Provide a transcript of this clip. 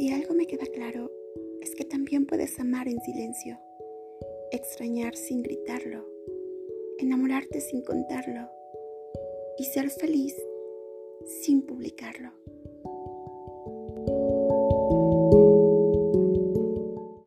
Si algo me queda claro, es que también puedes amar en silencio, extrañar sin gritarlo, enamorarte sin contarlo y ser feliz sin publicarlo.